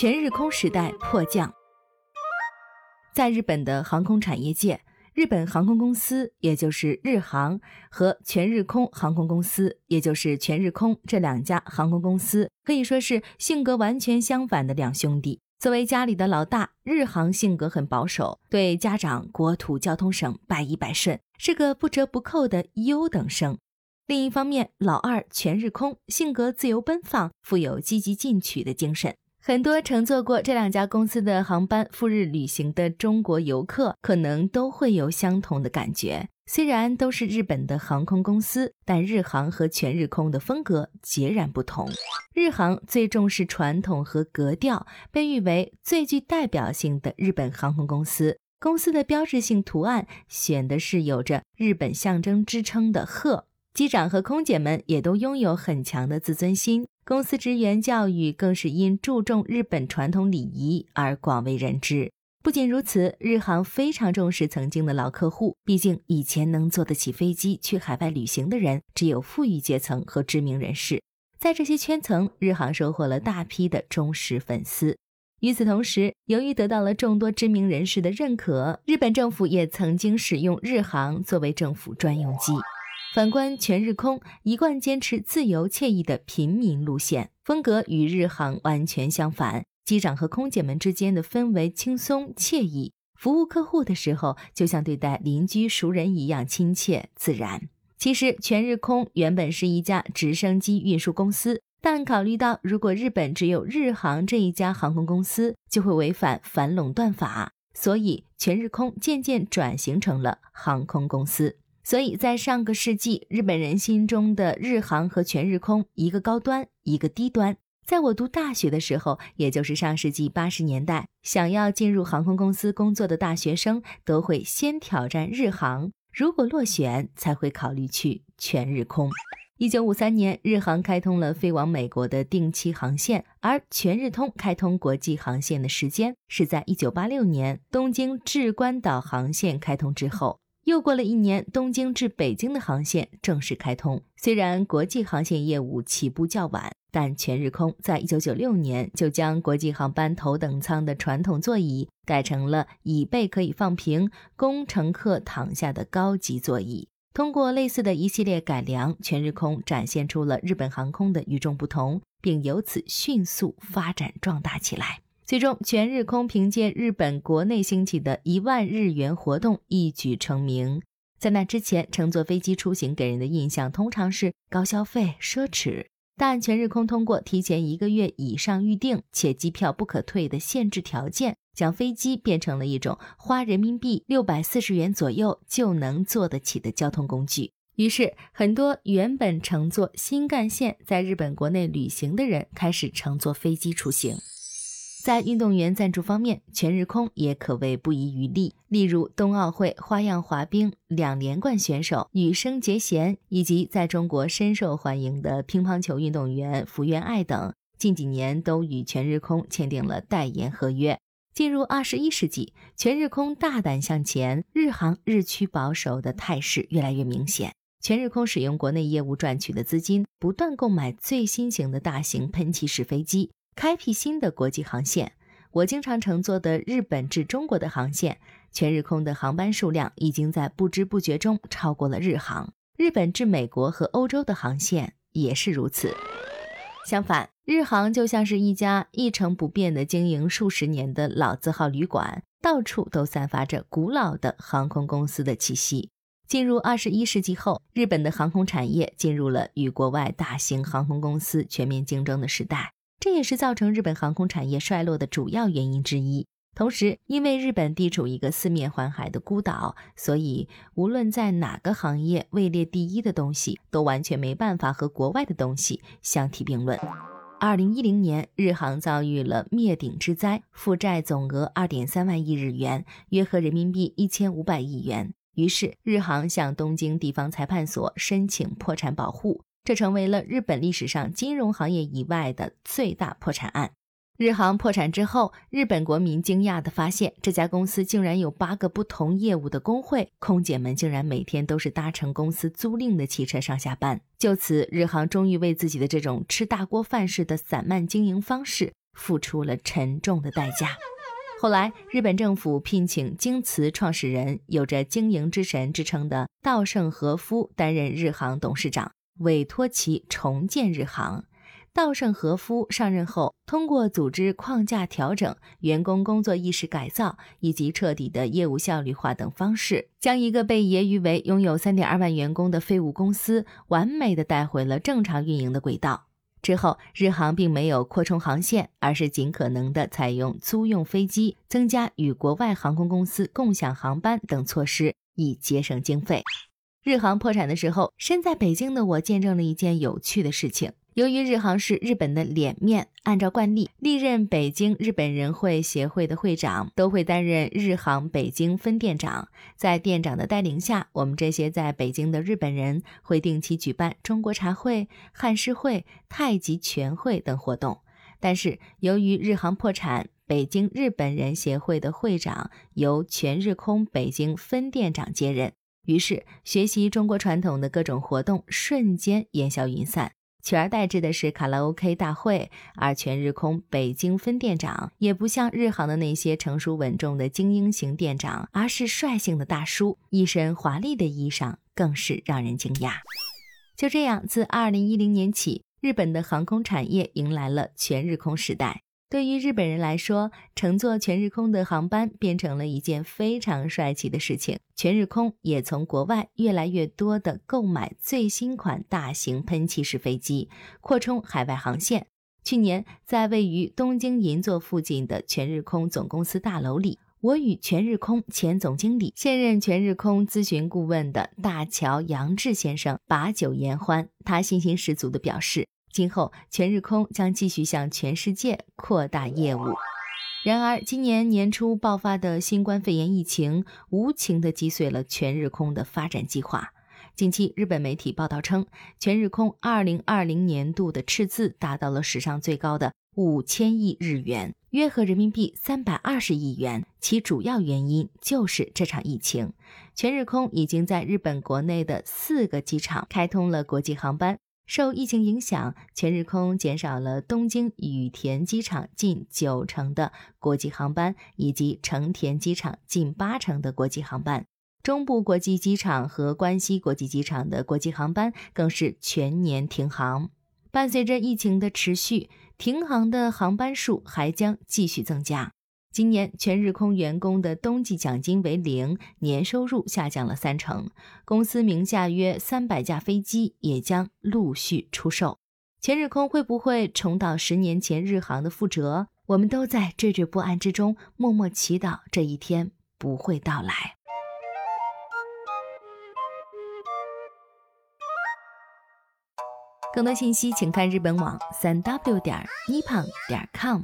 全日空时代迫降。在日本的航空产业界，日本航空公司，也就是日航和全日空航空公司，也就是全日空这两家航空公司，可以说是性格完全相反的两兄弟。作为家里的老大，日航性格很保守，对家长、国土交通省百依百顺，是个不折不扣的优等生。另一方面，老二全日空性格自由奔放，富有积极进取的精神。很多乘坐过这两家公司的航班赴日旅行的中国游客，可能都会有相同的感觉。虽然都是日本的航空公司，但日航和全日空的风格截然不同。日航最重视传统和格调，被誉为最具代表性的日本航空公司。公司的标志性图案选的是有着日本象征之称的鹤。机长和空姐们也都拥有很强的自尊心。公司职员教育更是因注重日本传统礼仪而广为人知。不仅如此，日航非常重视曾经的老客户，毕竟以前能坐得起飞机去海外旅行的人，只有富裕阶层和知名人士。在这些圈层，日航收获了大批的忠实粉丝。与此同时，由于得到了众多知名人士的认可，日本政府也曾经使用日航作为政府专用机。反观全日空，一贯坚持自由惬意的平民路线，风格与日航完全相反。机长和空姐们之间的氛围轻松惬意，服务客户的时候就像对待邻居熟人一样亲切自然。其实，全日空原本是一家直升机运输公司，但考虑到如果日本只有日航这一家航空公司，就会违反反垄断法，所以全日空渐渐转型成了航空公司。所以在上个世纪，日本人心中的日航和全日空，一个高端，一个低端。在我读大学的时候，也就是上世纪八十年代，想要进入航空公司工作的大学生，都会先挑战日航，如果落选，才会考虑去全日空。一九五三年，日航开通了飞往美国的定期航线，而全日通开通国际航线的时间是在一九八六年东京至关岛航线开通之后。又过了一年，东京至北京的航线正式开通。虽然国际航线业务起步较晚，但全日空在一九九六年就将国际航班头等舱的传统座椅改成了椅背可以放平、供乘客躺下的高级座椅。通过类似的一系列改良，全日空展现出了日本航空的与众不同，并由此迅速发展壮大起来。最终，全日空凭借日本国内兴起的一万日元活动一举成名。在那之前，乘坐飞机出行给人的印象通常是高消费、奢侈。但全日空通过提前一个月以上预订且机票不可退的限制条件，将飞机变成了一种花人民币六百四十元左右就能坐得起的交通工具。于是，很多原本乘坐新干线在日本国内旅行的人开始乘坐飞机出行。在运动员赞助方面，全日空也可谓不遗余力。例如，冬奥会花样滑冰两连冠选手羽生结弦，以及在中国深受欢迎的乒乓球运动员福原爱等，近几年都与全日空签订了代言合约。进入二十一世纪，全日空大胆向前，日航日趋保守的态势越来越明显。全日空使用国内业务赚取的资金，不断购买最新型的大型喷气式飞机。开辟新的国际航线，我经常乘坐的日本至中国的航线，全日空的航班数量已经在不知不觉中超过了日航。日本至美国和欧洲的航线也是如此。相反，日航就像是一家一成不变的经营数十年的老字号旅馆，到处都散发着古老的航空公司的气息。进入二十一世纪后，日本的航空产业进入了与国外大型航空公司全面竞争的时代。这也是造成日本航空产业衰落的主要原因之一。同时，因为日本地处一个四面环海的孤岛，所以无论在哪个行业位列第一的东西，都完全没办法和国外的东西相提并论。二零一零年，日航遭遇了灭顶之灾，负债总额二点三万亿日元，约合人民币一千五百亿元。于是，日航向东京地方裁判所申请破产保护。这成为了日本历史上金融行业以外的最大破产案。日航破产之后，日本国民惊讶地发现，这家公司竟然有八个不同业务的工会，空姐们竟然每天都是搭乘公司租赁的汽车上下班。就此，日航终于为自己的这种吃大锅饭式的散漫经营方式付出了沉重的代价。后来，日本政府聘请京瓷创始人、有着“经营之神”之称的稻盛和夫担任日航董事长，委托其重建日航。稻盛和夫上任后，通过组织框架调整、员工工作意识改造以及彻底的业务效率化等方式，将一个被揶揄为拥有3.2万员工的废物公司，完美的带回了正常运营的轨道。之后，日航并没有扩充航线，而是尽可能的采用租用飞机、增加与国外航空公司共享航班等措施，以节省经费。日航破产的时候，身在北京的我见证了一件有趣的事情。由于日航是日本的脸面，按照惯例，历任北京日本人会协会的会长都会担任日航北京分店长。在店长的带领下，我们这些在北京的日本人会定期举办中国茶会、汉诗会、太极拳会等活动。但是，由于日航破产，北京日本人协会的会长由全日空北京分店长接任，于是学习中国传统的各种活动瞬间烟消云散。取而代之的是卡拉 OK 大会，而全日空北京分店长也不像日航的那些成熟稳重的精英型店长，而是率性的大叔，一身华丽的衣裳更是让人惊讶。就这样，自2010年起，日本的航空产业迎来了全日空时代。对于日本人来说，乘坐全日空的航班变成了一件非常帅气的事情。全日空也从国外越来越多的购买最新款大型喷气式飞机，扩充海外航线。去年，在位于东京银座附近的全日空总公司大楼里，我与全日空前总经理、现任全日空咨询顾问的大桥洋志先生把酒言欢，他信心十足地表示。今后，全日空将继续向全世界扩大业务。然而，今年年初爆发的新冠肺炎疫情无情地击碎了全日空的发展计划。近期，日本媒体报道称，全日空2020年度的赤字达到了史上最高的五千亿日元，约合人民币三百二十亿元。其主要原因就是这场疫情。全日空已经在日本国内的四个机场开通了国际航班。受疫情影响，全日空减少了东京羽田机场近九成的国际航班，以及成田机场近八成的国际航班。中部国际机场和关西国际机场的国际航班更是全年停航。伴随着疫情的持续，停航的航班数还将继续增加。今年全日空员工的冬季奖金为零，年收入下降了三成。公司名下约三百架飞机也将陆续出售。全日空会不会重蹈十年前日航的覆辙？我们都在惴惴不安之中，默默祈祷这一天不会到来。更多信息请看日本网三 w 点 nippon 点 com。